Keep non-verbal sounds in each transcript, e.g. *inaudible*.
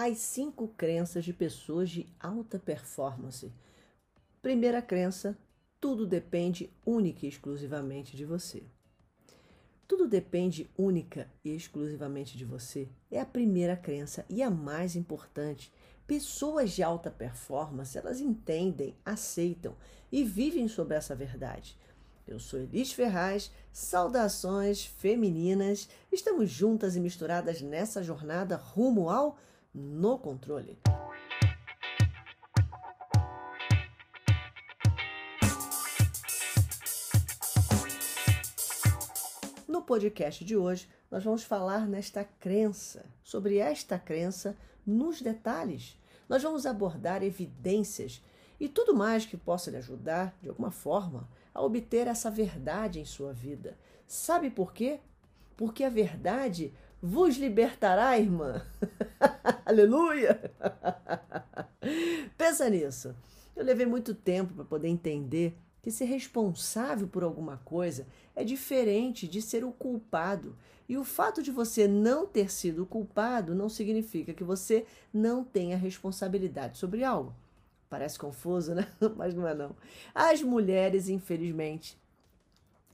as cinco crenças de pessoas de alta performance. Primeira crença: tudo depende única e exclusivamente de você. Tudo depende única e exclusivamente de você é a primeira crença e a mais importante. Pessoas de alta performance, elas entendem, aceitam e vivem sobre essa verdade. Eu sou Elis Ferraz, saudações femininas. Estamos juntas e misturadas nessa jornada rumo ao no controle. No podcast de hoje, nós vamos falar nesta crença, sobre esta crença nos detalhes. Nós vamos abordar evidências e tudo mais que possa lhe ajudar, de alguma forma, a obter essa verdade em sua vida. Sabe por quê? Porque a verdade vos libertará, irmã. *laughs* *laughs* Aleluia! *laughs* Pensa nisso. Eu levei muito tempo para poder entender que ser responsável por alguma coisa é diferente de ser o culpado. E o fato de você não ter sido o culpado não significa que você não tenha responsabilidade sobre algo. Parece confuso, né? *laughs* Mas não é não. As mulheres, infelizmente,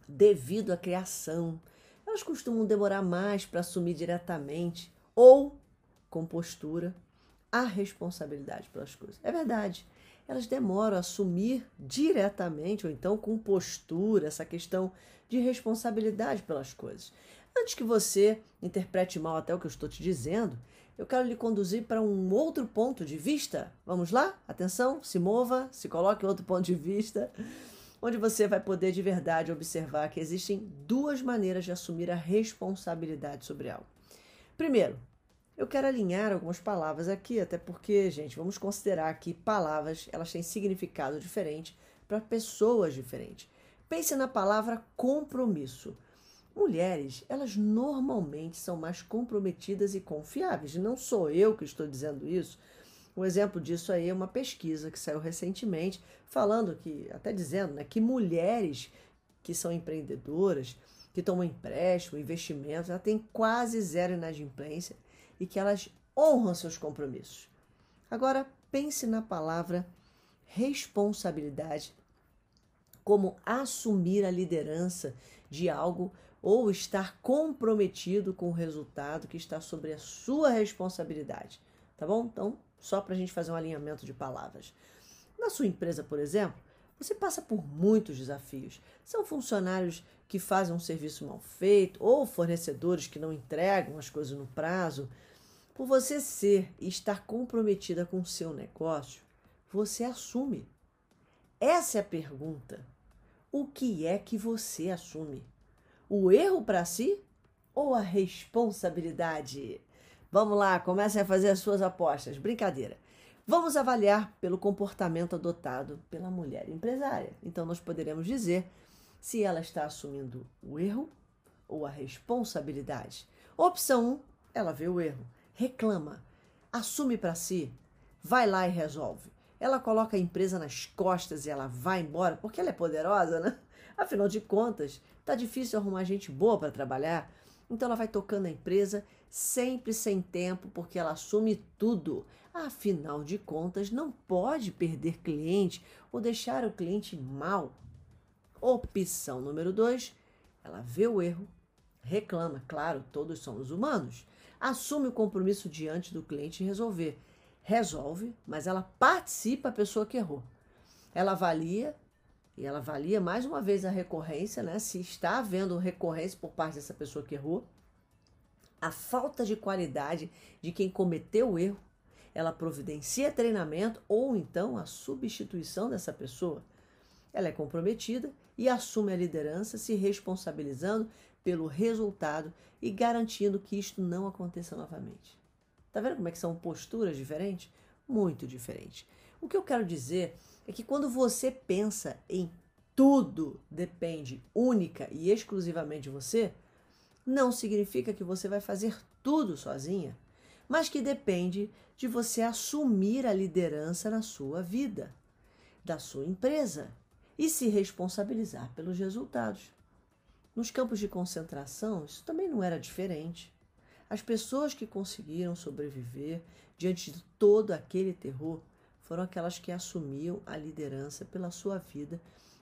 devido à criação, elas costumam demorar mais para assumir diretamente ou com postura a responsabilidade pelas coisas. É verdade. Elas demoram a assumir diretamente ou então com postura essa questão de responsabilidade pelas coisas. Antes que você interprete mal até o que eu estou te dizendo, eu quero lhe conduzir para um outro ponto de vista. Vamos lá? Atenção, se mova, se coloque outro ponto de vista, onde você vai poder de verdade observar que existem duas maneiras de assumir a responsabilidade sobre algo. Primeiro, eu quero alinhar algumas palavras aqui, até porque, gente, vamos considerar que palavras elas têm significado diferente para pessoas diferentes. Pense na palavra compromisso. Mulheres, elas normalmente são mais comprometidas e confiáveis. Não sou eu que estou dizendo isso. Um exemplo disso aí é uma pesquisa que saiu recentemente, falando que, até dizendo, né, que mulheres que são empreendedoras, que tomam empréstimo, investimentos, ela tem quase zero inadimplência e que elas honram seus compromissos. Agora, pense na palavra responsabilidade como assumir a liderança de algo ou estar comprometido com o resultado que está sobre a sua responsabilidade. Tá bom? Então, só para a gente fazer um alinhamento de palavras. Na sua empresa, por exemplo, você passa por muitos desafios. São funcionários que fazem um serviço mal feito ou fornecedores que não entregam as coisas no prazo. Por você ser e estar comprometida com o seu negócio, você assume. Essa é a pergunta. O que é que você assume? o erro para si ou a responsabilidade? Vamos lá, comecem a fazer as suas apostas. Brincadeira. Vamos avaliar pelo comportamento adotado pela mulher empresária. Então, nós poderemos dizer se ela está assumindo o erro ou a responsabilidade. Opção 1, ela vê o erro, reclama, assume para si, vai lá e resolve. Ela coloca a empresa nas costas e ela vai embora, porque ela é poderosa, né? Afinal de contas, tá difícil arrumar gente boa para trabalhar. Então ela vai tocando a empresa sempre sem tempo, porque ela assume tudo. Afinal de contas, não pode perder cliente ou deixar o cliente mal. Opção número dois, ela vê o erro, reclama, claro, todos somos humanos, assume o compromisso diante do cliente em resolver. Resolve, mas ela participa a pessoa que errou. Ela avalia e ela avalia mais uma vez a recorrência, né? Se está havendo recorrência por parte dessa pessoa que errou, a falta de qualidade de quem cometeu o erro, ela providencia treinamento ou então a substituição dessa pessoa. Ela é comprometida e assume a liderança, se responsabilizando pelo resultado e garantindo que isto não aconteça novamente. Tá vendo como é que são posturas diferentes? Muito diferentes. O que eu quero dizer é que quando você pensa em tudo depende única e exclusivamente de você, não significa que você vai fazer tudo sozinha, mas que depende de você assumir a liderança na sua vida, da sua empresa e se responsabilizar pelos resultados. Nos campos de concentração, isso também não era diferente. As pessoas que conseguiram sobreviver diante de todo aquele terror foram aquelas que assumiam a liderança pela sua vida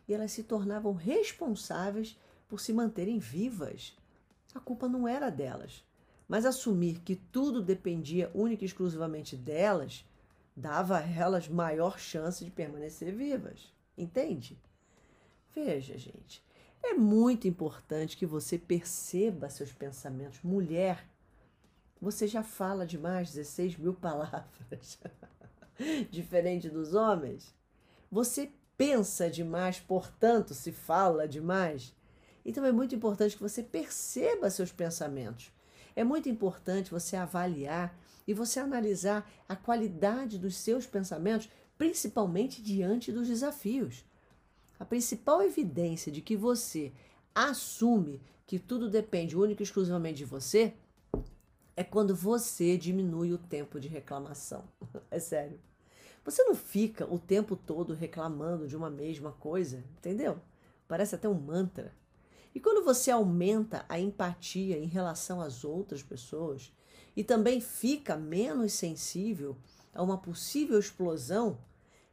e elas se tornavam responsáveis por se manterem vivas. A culpa não era delas, mas assumir que tudo dependia única e exclusivamente delas dava a elas maior chance de permanecer vivas. Entende? Veja, gente, é muito importante que você perceba seus pensamentos. Mulher, você já fala demais 16 mil *laughs* palavras, *laughs* diferente dos homens. Você pensa demais, portanto, se fala demais. Então é muito importante que você perceba seus pensamentos. É muito importante você avaliar e você analisar a qualidade dos seus pensamentos, principalmente diante dos desafios. A principal evidência de que você assume que tudo depende única e exclusivamente de você é quando você diminui o tempo de reclamação. *laughs* É sério. Você não fica o tempo todo reclamando de uma mesma coisa, entendeu? Parece até um mantra. E quando você aumenta a empatia em relação às outras pessoas e também fica menos sensível a uma possível explosão,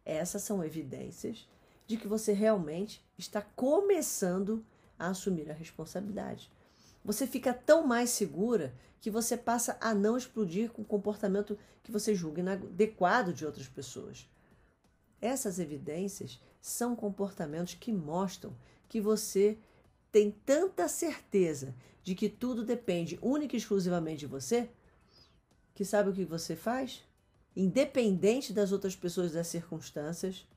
essas são evidências de que você realmente está começando a assumir a responsabilidade. Você fica tão mais segura que você passa a não explodir com o comportamento que você julga inadequado de outras pessoas. Essas evidências são comportamentos que mostram que você tem tanta certeza de que tudo depende única e exclusivamente de você, que sabe o que você faz? Independente das outras pessoas e das circunstâncias,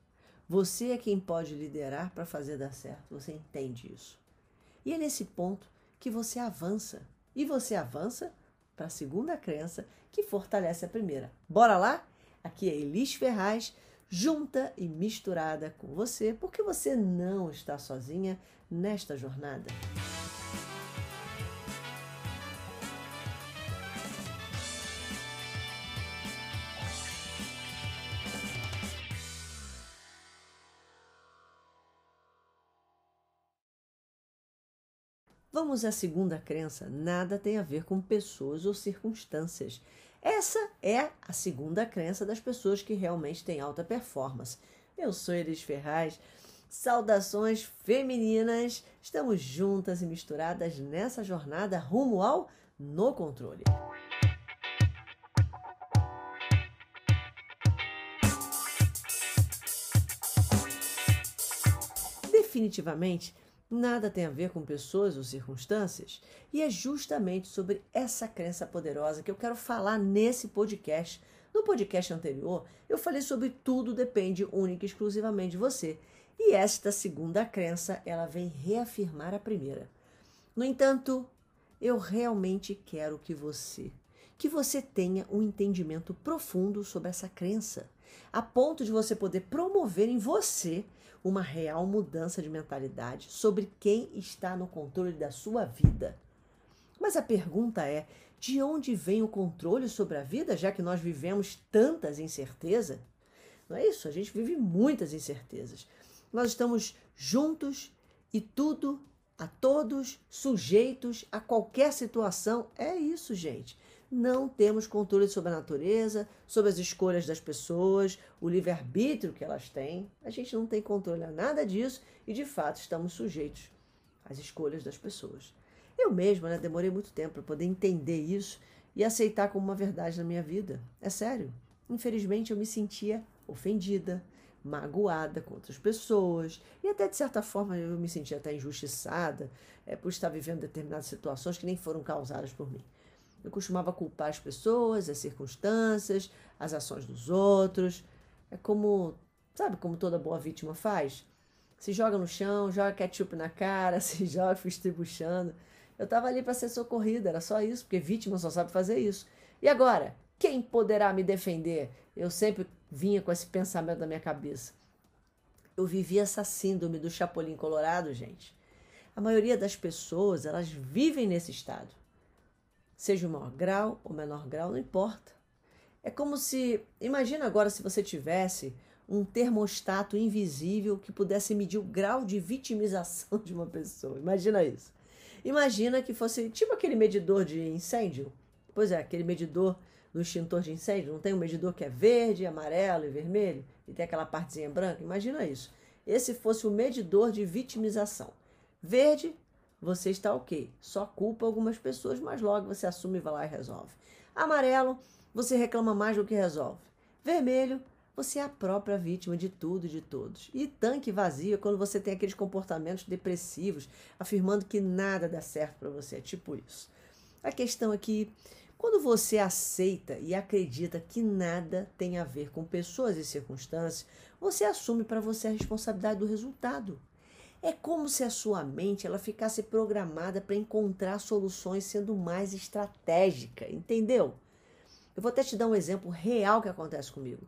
você é quem pode liderar para fazer dar certo. Você entende isso. E é nesse ponto que você avança. E você avança para a segunda crença que fortalece a primeira. Bora lá? Aqui é Elis Ferraz, junta e misturada com você, porque você não está sozinha nesta jornada. Vamos à segunda crença: nada tem a ver com pessoas ou circunstâncias. Essa é a segunda crença das pessoas que realmente têm alta performance. Eu sou Elis Ferraz. Saudações femininas! Estamos juntas e misturadas nessa jornada rumo ao no controle. Definitivamente, nada tem a ver com pessoas ou circunstâncias, e é justamente sobre essa crença poderosa que eu quero falar nesse podcast. No podcast anterior, eu falei sobre tudo depende única e exclusivamente de você. E esta segunda crença, ela vem reafirmar a primeira. No entanto, eu realmente quero que você, que você tenha um entendimento profundo sobre essa crença, a ponto de você poder promover em você uma real mudança de mentalidade sobre quem está no controle da sua vida. Mas a pergunta é: de onde vem o controle sobre a vida, já que nós vivemos tantas incertezas? Não é isso? A gente vive muitas incertezas. Nós estamos juntos e tudo, a todos, sujeitos a qualquer situação. É isso, gente não temos controle sobre a natureza, sobre as escolhas das pessoas, o livre-arbítrio que elas têm. A gente não tem controle a nada disso e, de fato, estamos sujeitos às escolhas das pessoas. Eu mesma né, demorei muito tempo para poder entender isso e aceitar como uma verdade na minha vida. É sério. Infelizmente, eu me sentia ofendida, magoada com outras pessoas e até de certa forma eu me sentia até injustiçada é, por estar vivendo determinadas situações que nem foram causadas por mim. Eu costumava culpar as pessoas, as circunstâncias, as ações dos outros. É como, sabe como toda boa vítima faz? Se joga no chão, joga ketchup na cara, *laughs* se joga estribuchando. Eu estava ali para ser socorrida, era só isso, porque vítima só sabe fazer isso. E agora, quem poderá me defender? Eu sempre vinha com esse pensamento na minha cabeça. Eu vivia essa síndrome do Chapolin Colorado, gente. A maioria das pessoas, elas vivem nesse estado seja o maior grau ou menor grau, não importa. É como se, imagina agora se você tivesse um termostato invisível que pudesse medir o grau de vitimização de uma pessoa. Imagina isso. Imagina que fosse tipo aquele medidor de incêndio, Pois é, aquele medidor no extintor de incêndio, não tem um medidor que é verde, amarelo e vermelho e tem aquela partezinha branca? Imagina isso. Esse fosse o medidor de vitimização. Verde, você está ok. Só culpa algumas pessoas, mas logo você assume, vai lá e resolve. Amarelo, você reclama mais do que resolve. Vermelho, você é a própria vítima de tudo e de todos. E tanque vazio é quando você tem aqueles comportamentos depressivos, afirmando que nada dá certo para você. É tipo isso. A questão é que quando você aceita e acredita que nada tem a ver com pessoas e circunstâncias, você assume para você a responsabilidade do resultado. É como se a sua mente ela ficasse programada para encontrar soluções sendo mais estratégica, entendeu? Eu vou até te dar um exemplo real que acontece comigo.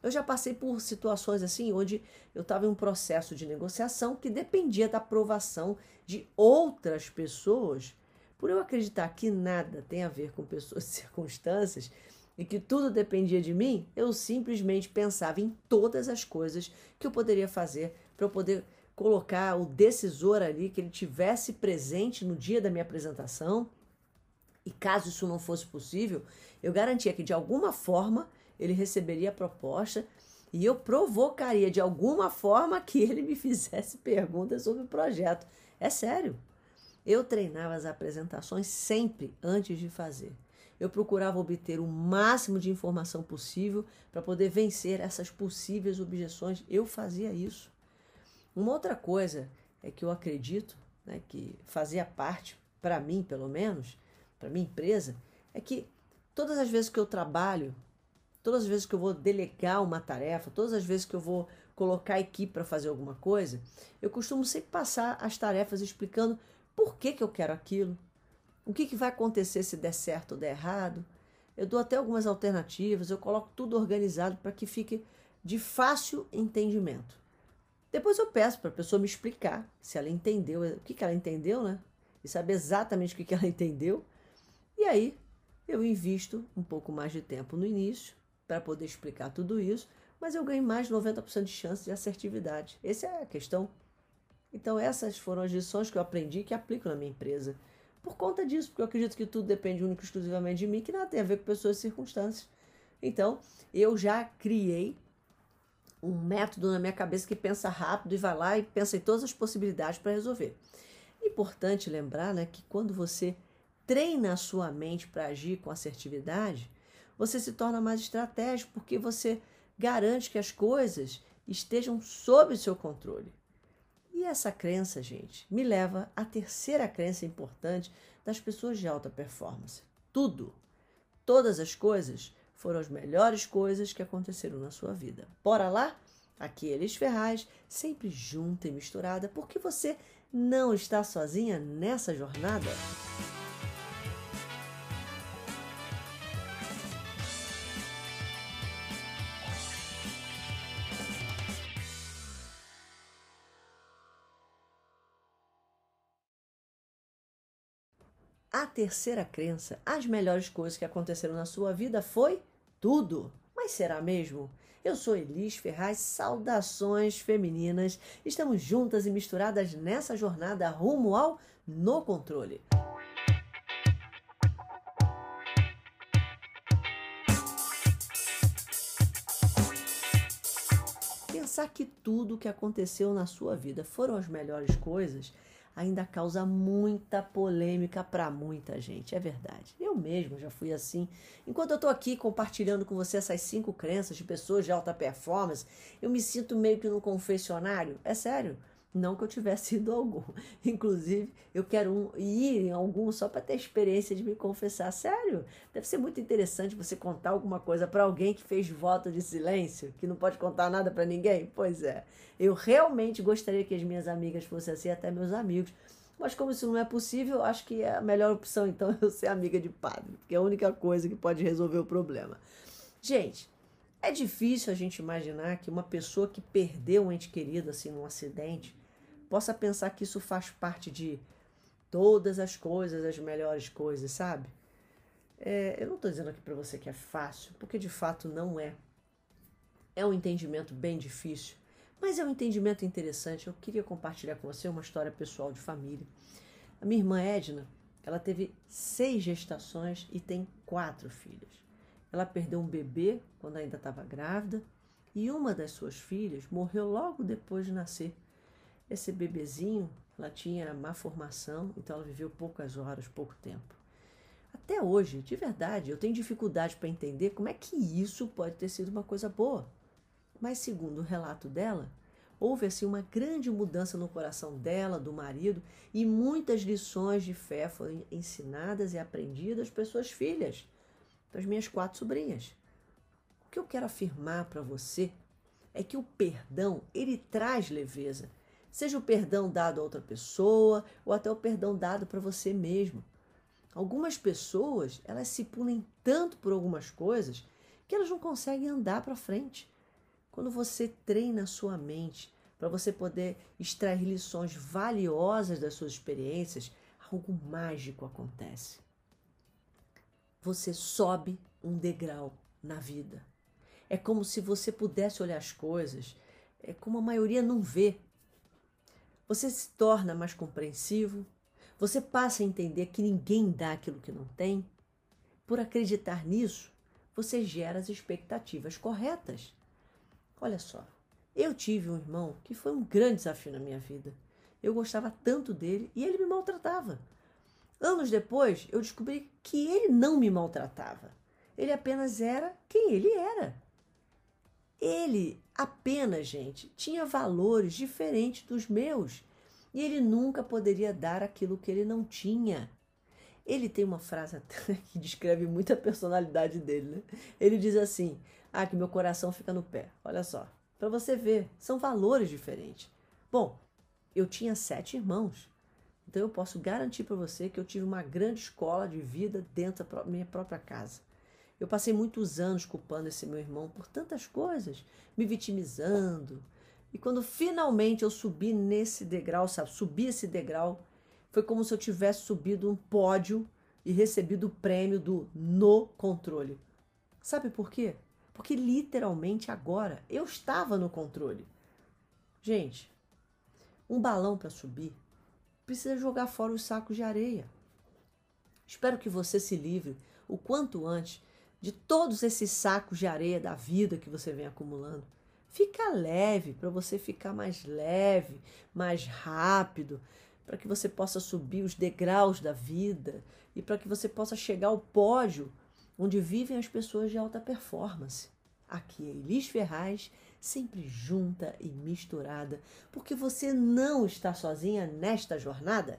Eu já passei por situações assim, onde eu estava em um processo de negociação que dependia da aprovação de outras pessoas. Por eu acreditar que nada tem a ver com pessoas e *laughs* circunstâncias e que tudo dependia de mim, eu simplesmente pensava em todas as coisas que eu poderia fazer para eu poder colocar o decisor ali, que ele tivesse presente no dia da minha apresentação. E caso isso não fosse possível, eu garantia que de alguma forma ele receberia a proposta e eu provocaria de alguma forma que ele me fizesse *laughs* perguntas sobre o projeto. É sério. Eu treinava as apresentações sempre antes de fazer. Eu procurava obter o máximo de informação possível para poder vencer essas possíveis objeções. Eu fazia isso. Uma outra coisa é que eu acredito né, que fazia parte, para mim pelo menos, para minha empresa, é que todas as vezes que eu trabalho todas as vezes que eu vou delegar uma tarefa, todas as vezes que eu vou colocar a equipe para fazer alguma coisa, eu costumo sempre passar as tarefas explicando por que, que eu quero aquilo, o que, que vai acontecer se der certo ou der errado. Eu dou até algumas alternativas, eu coloco tudo organizado para que fique de fácil entendimento. Depois eu peço para a pessoa me explicar se ela entendeu, o que, que ela entendeu, né? E saber exatamente o que, que ela entendeu. E aí eu invisto um pouco mais de tempo no início, para poder explicar tudo isso, mas eu ganho mais de 90% de chance de assertividade. Essa é a questão. Então, essas foram as lições que eu aprendi que aplico na minha empresa. Por conta disso, porque eu acredito que tudo depende único e exclusivamente de mim, que nada tem a ver com pessoas e circunstâncias. Então, eu já criei um método na minha cabeça que pensa rápido e vai lá e pensa em todas as possibilidades para resolver. Importante lembrar né, que quando você treina a sua mente para agir com assertividade, você se torna mais estratégico porque você garante que as coisas estejam sob seu controle. Essa crença, gente, me leva à terceira crença importante das pessoas de alta performance. Tudo, todas as coisas foram as melhores coisas que aconteceram na sua vida. Bora lá? Aqui Elis Ferraz, sempre junta e misturada, porque você não está sozinha nessa jornada. A terceira crença, as melhores coisas que aconteceram na sua vida foi tudo. Mas será mesmo? Eu sou Elis Ferraz, saudações femininas. Estamos juntas e misturadas nessa jornada rumo ao No Controle. Pensar que tudo o que aconteceu na sua vida foram as melhores coisas ainda causa muita polêmica para muita gente, é verdade. Eu mesmo já fui assim. Enquanto eu estou aqui compartilhando com você essas cinco crenças de pessoas de alta performance, eu me sinto meio que num confessionário. É sério. Não que eu tivesse *laughs* ido a algum. Inclusive, eu quero um, ir em algum só para ter a experiência de me confessar. Sério, deve ser muito interessante você contar alguma coisa para alguém que fez voto de silêncio, que não pode contar nada para ninguém. Pois é, eu realmente gostaria que as minhas amigas fossem assim, até meus amigos. Mas como isso não é possível, acho que é a melhor opção então *laughs* eu ser amiga de padre, porque é a única coisa que pode resolver o problema. Gente, é difícil a gente imaginar que uma pessoa que perdeu um ente querido assim num acidente possa pensar que isso faz parte de todas as coisas, as melhores coisas, sabe? É, eu não estou dizendo aqui para você que é fácil, porque de fato não é. É um entendimento bem difícil, mas é um entendimento interessante. Eu queria compartilhar com você uma história pessoal de família. A minha irmã Edna, ela teve seis gestações e tem quatro filhas. Ela perdeu um bebê quando ainda estava grávida e uma das suas filhas morreu logo depois de nascer. Esse bebezinho, ela tinha má formação, então ela viveu poucas horas, pouco tempo. Até hoje, de verdade, eu tenho dificuldade para entender como é que isso pode ter sido uma coisa boa. Mas, segundo o relato dela, houve assim uma grande mudança no coração dela, do marido, e muitas lições de fé foram ensinadas e aprendidas para suas filhas, para as minhas quatro sobrinhas. O que eu quero afirmar para você é que o perdão, ele traz leveza. Seja o perdão dado a outra pessoa ou até o perdão dado para você mesmo. Algumas pessoas, elas se punem tanto por algumas coisas que elas não conseguem andar para frente. Quando você treina a sua mente para você poder extrair lições valiosas das suas experiências, algo mágico acontece. Você sobe um degrau na vida. É como se você pudesse olhar as coisas, é como a maioria não vê. Você se torna mais compreensivo, você passa a entender que ninguém dá aquilo que não tem. Por acreditar nisso, você gera as expectativas corretas. Olha só, eu tive um irmão que foi um grande desafio na minha vida. Eu gostava tanto dele e ele me maltratava. Anos depois, eu descobri que ele não me maltratava. Ele apenas era quem ele era. Ele apenas, gente, tinha valores diferentes dos meus e ele nunca poderia dar aquilo que ele não tinha. Ele tem uma frase *laughs* que descreve muito a personalidade dele, né? Ele diz assim: Ah, que meu coração fica no pé. Olha só, para você ver, são valores diferentes. Bom, eu tinha sete irmãos, então eu posso garantir para você que eu tive uma grande escola de vida dentro da minha própria casa. Eu passei muitos anos culpando esse meu irmão por tantas coisas, me vitimizando, e quando finalmente eu subi nesse degrau, sabe, subi esse degrau, foi como se eu tivesse subido um pódio e recebido o prêmio do no controle. Sabe por quê? Porque literalmente agora eu estava no controle. Gente, um balão para subir precisa jogar fora os sacos de areia. Espero que você se livre o quanto antes de todos esses sacos de areia da vida que você vem acumulando Fica leve, para você ficar mais leve, mais rápido, para que você possa subir os degraus da vida e para que você possa chegar ao pódio onde vivem as pessoas de alta performance. Aqui é Elis Ferraz, sempre junta e misturada, porque você não está sozinha nesta jornada.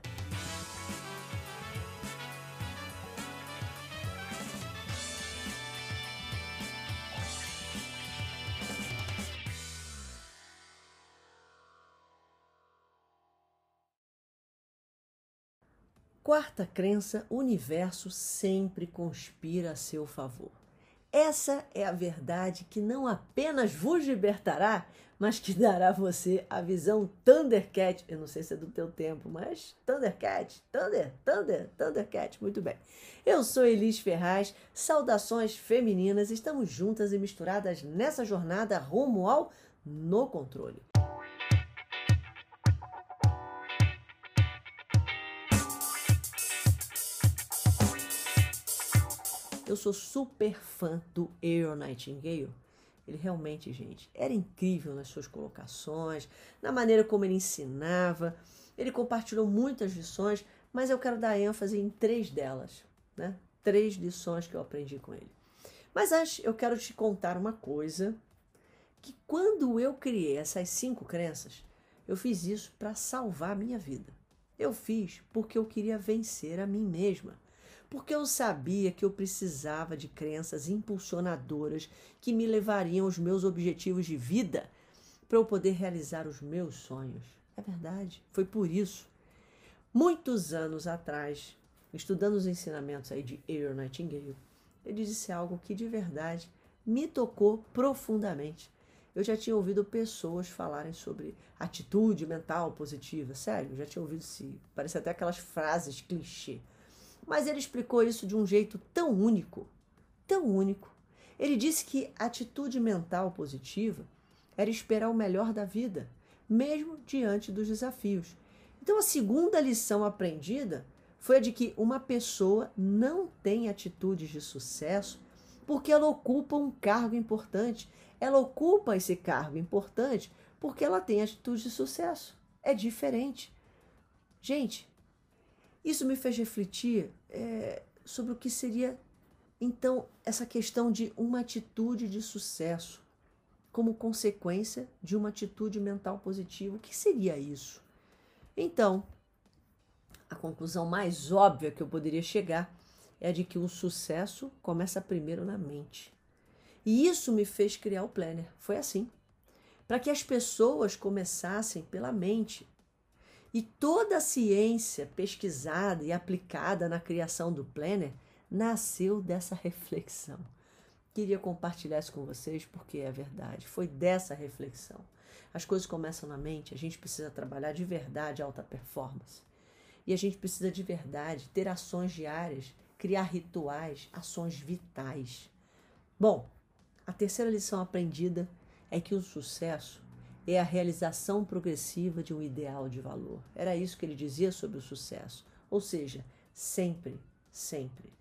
Quarta crença: o universo sempre conspira a seu favor. Essa é a verdade que não apenas vos libertará, mas que dará a você a visão Thundercat. Eu não sei se é do teu tempo, mas Thundercat, Thunder, Thunder, Thundercat. Muito bem. Eu sou Elis Ferraz. Saudações femininas. Estamos juntas e misturadas nessa jornada rumo ao no controle. Eu sou super fã do Earl Nightingale. Ele realmente, gente, era incrível nas suas colocações, na maneira como ele ensinava. Ele compartilhou muitas lições, mas eu quero dar ênfase em três delas, né? Três lições que eu aprendi com ele. Mas antes, eu quero te contar uma coisa que quando eu criei essas cinco crenças, eu fiz isso para salvar a minha vida. Eu fiz porque eu queria vencer a mim mesma porque eu sabia que eu precisava de crenças impulsionadoras que me levariam aos meus objetivos de vida para eu poder realizar os meus sonhos. É verdade, foi por isso. Muitos anos atrás, estudando os ensinamentos aí de Earl Nightingale, ele disse algo que de verdade me tocou profundamente. Eu já tinha ouvido pessoas falarem sobre atitude mental positiva. Sério, já tinha ouvido se parece até aquelas frases clichê. Mas ele explicou isso de um jeito tão único, tão único. Ele disse que atitude mental positiva era esperar o melhor da vida, mesmo diante dos desafios. Então, a segunda lição aprendida foi a de que uma pessoa não tem atitudes de sucesso porque ela ocupa um cargo importante. Ela ocupa esse cargo importante porque ela tem atitude de sucesso. É diferente. Gente, isso me fez refletir é, sobre o que seria, então, essa questão de uma atitude de sucesso como consequência de uma atitude mental positiva. O que seria isso? Então, a conclusão mais óbvia que eu poderia chegar é de que o sucesso começa primeiro na mente. E isso me fez criar o planner. Foi assim. Para que as pessoas começassem pela mente. E toda a ciência pesquisada e aplicada na criação do planner nasceu dessa reflexão. Queria compartilhar isso com vocês porque é verdade. Foi dessa reflexão. As coisas começam na mente, a gente precisa trabalhar de verdade alta performance. E a gente precisa de verdade ter ações diárias criar rituais, ações vitais. Bom, a terceira lição aprendida é que o sucesso é a realização progressiva de um ideal de valor. Era isso que ele dizia sobre o sucesso. Ou seja, sempre, sempre.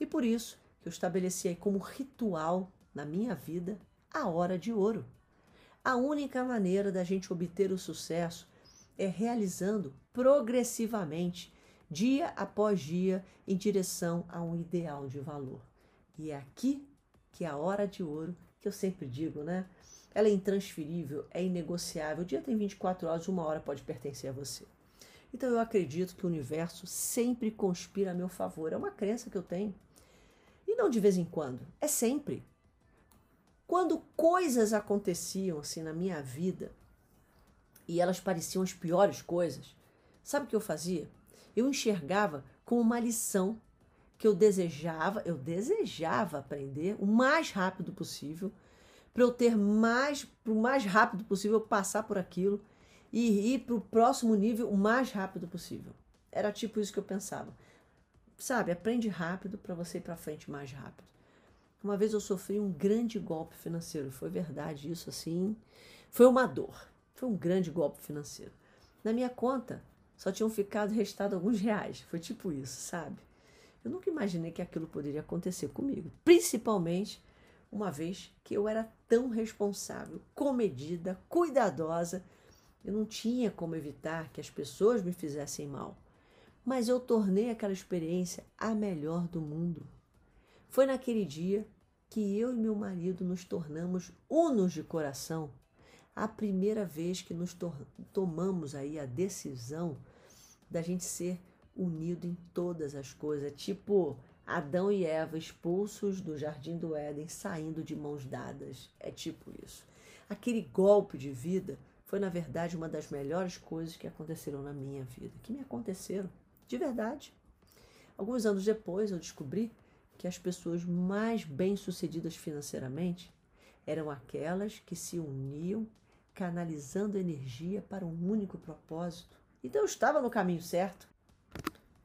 E por isso que eu estabeleci aí como ritual na minha vida a hora de ouro. A única maneira da gente obter o sucesso é realizando progressivamente dia após dia, em direção a um ideal de valor. E é aqui que é a hora de ouro, que eu sempre digo, né? Ela é intransferível, é inegociável. O dia tem 24 horas, uma hora pode pertencer a você. Então eu acredito que o universo sempre conspira a meu favor. É uma crença que eu tenho. E não de vez em quando, é sempre. Quando coisas aconteciam assim na minha vida e elas pareciam as piores coisas, sabe o que eu fazia? eu enxergava como uma lição que eu desejava, eu desejava aprender o mais rápido possível, para eu ter mais, o mais rápido possível passar por aquilo e ir para o próximo nível o mais rápido possível. Era tipo isso que eu pensava. Sabe, aprende rápido para você ir para frente mais rápido. Uma vez eu sofri um grande golpe financeiro, foi verdade isso assim. Foi uma dor, foi um grande golpe financeiro. Na minha conta só tinham ficado restado alguns reais. Foi tipo isso, sabe? Eu nunca imaginei que aquilo poderia acontecer comigo, principalmente uma vez que eu era tão responsável, comedida, cuidadosa. Eu não tinha como evitar que as pessoas me fizessem mal, mas eu tornei aquela experiência a melhor do mundo. Foi naquele dia que eu e meu marido nos tornamos unos de coração a primeira vez que nos to tomamos aí a decisão da gente ser unido em todas as coisas, tipo Adão e Eva expulsos do jardim do Éden, saindo de mãos dadas. É tipo isso. Aquele golpe de vida foi, na verdade, uma das melhores coisas que aconteceram na minha vida, que me aconteceram, de verdade. Alguns anos depois, eu descobri que as pessoas mais bem-sucedidas financeiramente eram aquelas que se uniam canalizando energia para um único propósito. Então eu estava no caminho certo.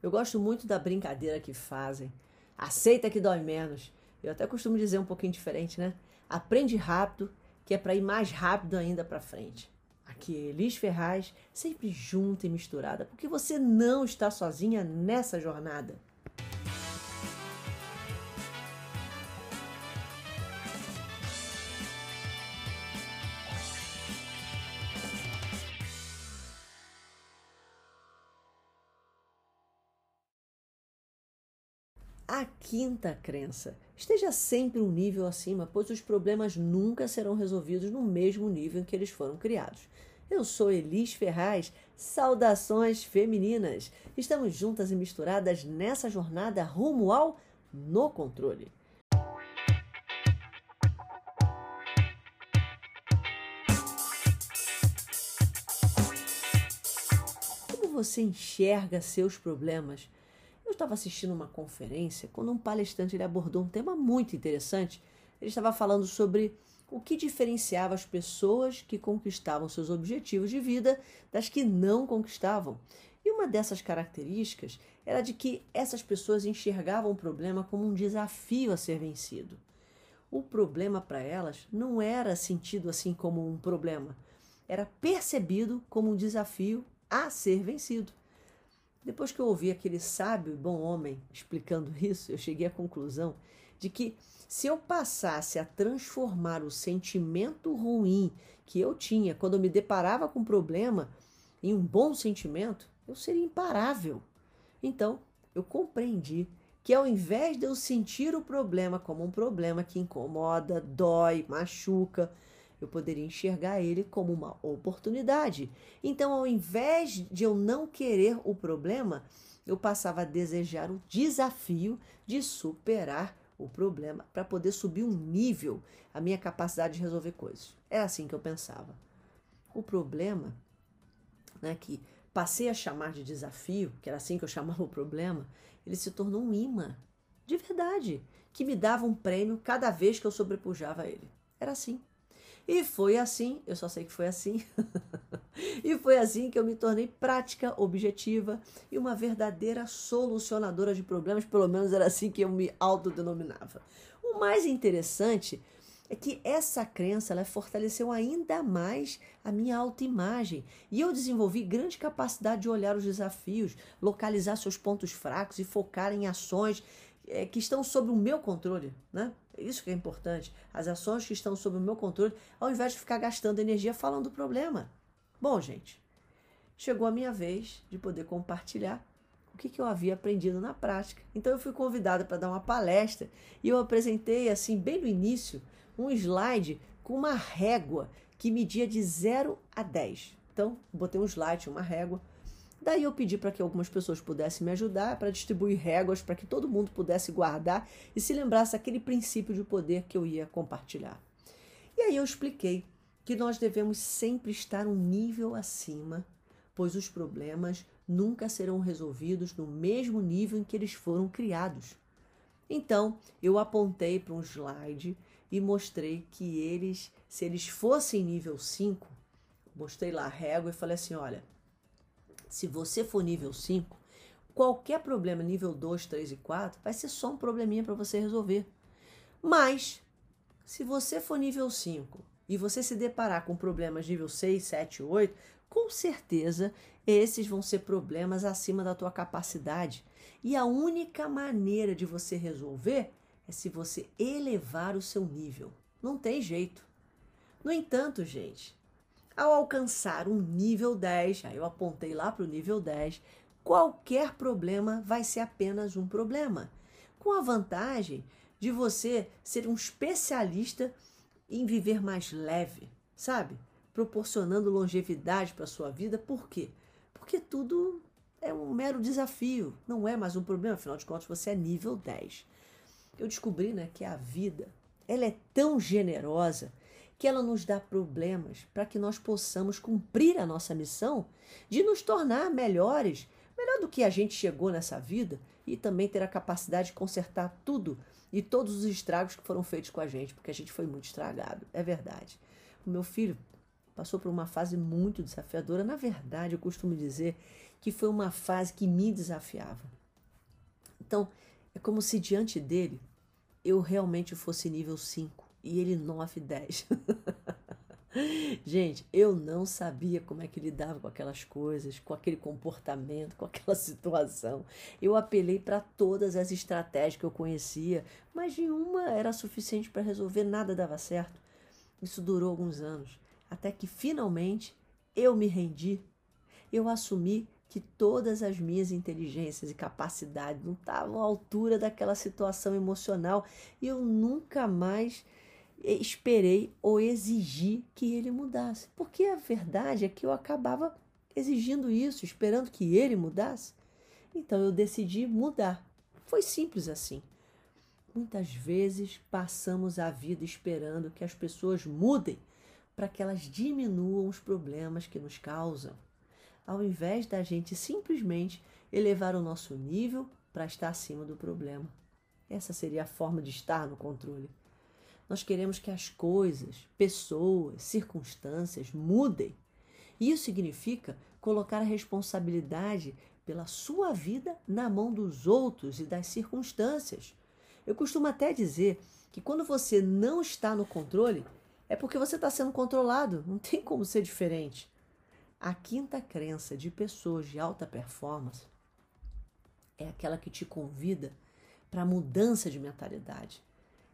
Eu gosto muito da brincadeira que fazem. Aceita que dói menos. Eu até costumo dizer um pouquinho diferente, né? Aprende rápido, que é para ir mais rápido ainda para frente. Aqui, Elis Ferraz, sempre junta e misturada, porque você não está sozinha nessa jornada. Quinta crença: esteja sempre um nível acima, pois os problemas nunca serão resolvidos no mesmo nível em que eles foram criados. Eu sou Elis Ferraz, saudações femininas. Estamos juntas e misturadas nessa jornada rumo ao no controle. Como você enxerga seus problemas? Estava assistindo uma conferência quando um palestrante ele abordou um tema muito interessante. Ele estava falando sobre o que diferenciava as pessoas que conquistavam seus objetivos de vida das que não conquistavam. E uma dessas características era de que essas pessoas enxergavam o problema como um desafio a ser vencido. O problema para elas não era sentido assim como um problema, era percebido como um desafio a ser vencido. Depois que eu ouvi aquele sábio e bom homem explicando *laughs* isso, eu cheguei à conclusão de que se eu passasse a transformar o sentimento ruim que eu tinha quando eu me deparava com um problema em um bom sentimento, eu seria imparável. Então, eu compreendi que ao invés de eu sentir o problema como um problema que incomoda, dói, machuca, eu poderia enxergar ele como uma oportunidade. Então, ao invés de eu não querer o problema, eu passava a desejar o desafio de superar o problema para poder subir um nível a minha capacidade de resolver coisas. É assim que eu pensava. O problema, né, que passei a chamar de desafio, que era assim que eu chamava o problema, ele se tornou um imã, de verdade, que me dava um prêmio cada vez que eu sobrepujava ele. Era assim. E foi assim, eu só sei que foi assim. *laughs* e foi assim que eu me tornei prática, objetiva e uma verdadeira solucionadora de problemas, pelo menos era assim que eu me autodenominava. O mais interessante é que essa crença ela fortaleceu ainda mais a minha autoimagem e eu desenvolvi grande capacidade de olhar os desafios, localizar seus pontos fracos e focar em ações é, que estão sob o meu controle, né? Isso que é importante. As ações que estão sob o meu controle, ao invés de ficar gastando energia falando do problema. Bom, gente, chegou a minha vez de poder compartilhar o que, que eu havia aprendido na prática. Então eu fui convidada para dar uma palestra e eu apresentei, assim, bem no início, um slide com uma régua que media de 0 a 10. Então, botei um slide, uma régua, Daí eu pedi para que algumas pessoas pudessem me ajudar para distribuir réguas para que todo mundo pudesse guardar e se lembrasse aquele princípio de poder que eu ia compartilhar. E aí eu expliquei que nós devemos sempre estar um nível acima, pois os problemas nunca serão resolvidos no mesmo nível em que eles foram criados. Então, eu apontei para um slide e mostrei que eles, se eles fossem nível 5, mostrei lá a régua e falei assim: olha, se você for nível 5, qualquer problema nível 2, 3 e 4 vai ser só um probleminha para você resolver. Mas, se você for nível 5 e você se deparar com problemas nível 6, 7, 8, com certeza esses vão ser problemas acima da tua capacidade. E a única maneira de você resolver é se você elevar o seu nível. Não tem jeito. No entanto, gente, ao alcançar um nível 10, aí eu apontei lá para o nível 10, qualquer problema vai ser apenas um problema. Com a vantagem de você ser um especialista em viver mais leve, sabe? Proporcionando longevidade para a sua vida. Por quê? Porque tudo é um mero desafio, não é mais um problema, afinal de contas você é nível 10. Eu descobri né, que a vida ela é tão generosa que ela nos dá problemas para que nós possamos cumprir a nossa missão de nos tornar melhores, melhor do que a gente chegou nessa vida e também ter a capacidade de consertar tudo e todos os estragos que foram feitos com a gente, porque a gente foi muito estragado, é verdade. O meu filho passou por uma fase muito desafiadora, na verdade, eu costumo dizer que foi uma fase que me desafiava. Então, é como se diante dele eu realmente fosse nível 5 e ele 9, 10. *laughs* Gente, eu não sabia como é que lidava com aquelas coisas, com aquele comportamento, com aquela *laughs* situação. Eu apelei para todas as estratégias que eu conhecia, mas nenhuma era suficiente para resolver, nada dava certo. Isso durou alguns anos, até que finalmente eu me rendi. Eu assumi que todas as minhas inteligências e capacidades não estavam à altura daquela situação emocional e eu nunca mais esperei ou exigi que ele mudasse. Porque a verdade é que eu acabava exigindo isso, esperando que ele mudasse. Então eu decidi mudar. Foi simples assim. Muitas vezes passamos a vida esperando que as pessoas mudem para que elas diminuam os problemas que nos causam, ao invés da gente simplesmente elevar o nosso nível para estar acima do problema. Essa seria a forma de estar no controle. Nós queremos que as coisas, pessoas, circunstâncias mudem. Isso significa colocar a responsabilidade pela sua vida na mão dos outros e das circunstâncias. Eu costumo até dizer que quando você não está no controle, é porque você está sendo controlado, não tem como ser diferente. A quinta crença de pessoas de alta performance é aquela que te convida para a mudança de mentalidade.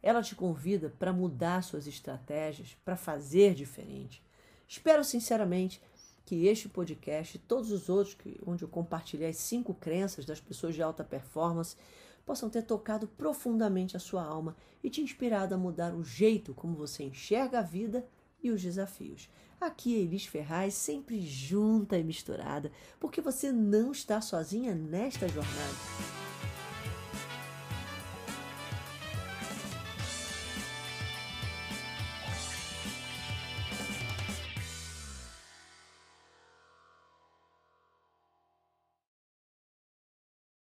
Ela te convida para mudar suas estratégias, para fazer diferente. Espero sinceramente que este podcast e todos os outros que, onde eu compartilhei as cinco crenças das pessoas de alta performance possam ter tocado profundamente a sua alma e te inspirado a mudar o jeito como você enxerga a vida e os desafios. Aqui é Elis Ferraz, sempre junta e misturada, porque você não está sozinha nesta jornada.